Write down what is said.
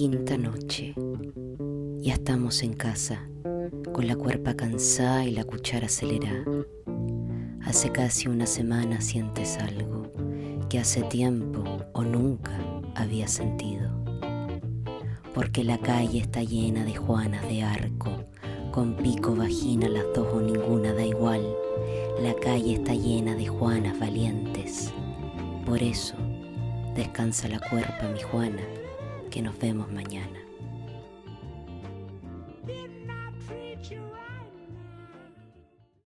quinta noche. Ya estamos en casa, con la cuerpa cansada y la cuchara acelerada. Hace casi una semana sientes algo que hace tiempo o nunca había sentido. Porque la calle está llena de Juanas de arco, con pico, vagina, las dos o ninguna da igual. La calle está llena de Juanas valientes. Por eso, descansa la cuerpa, mi Juana, que nos vemos mañana.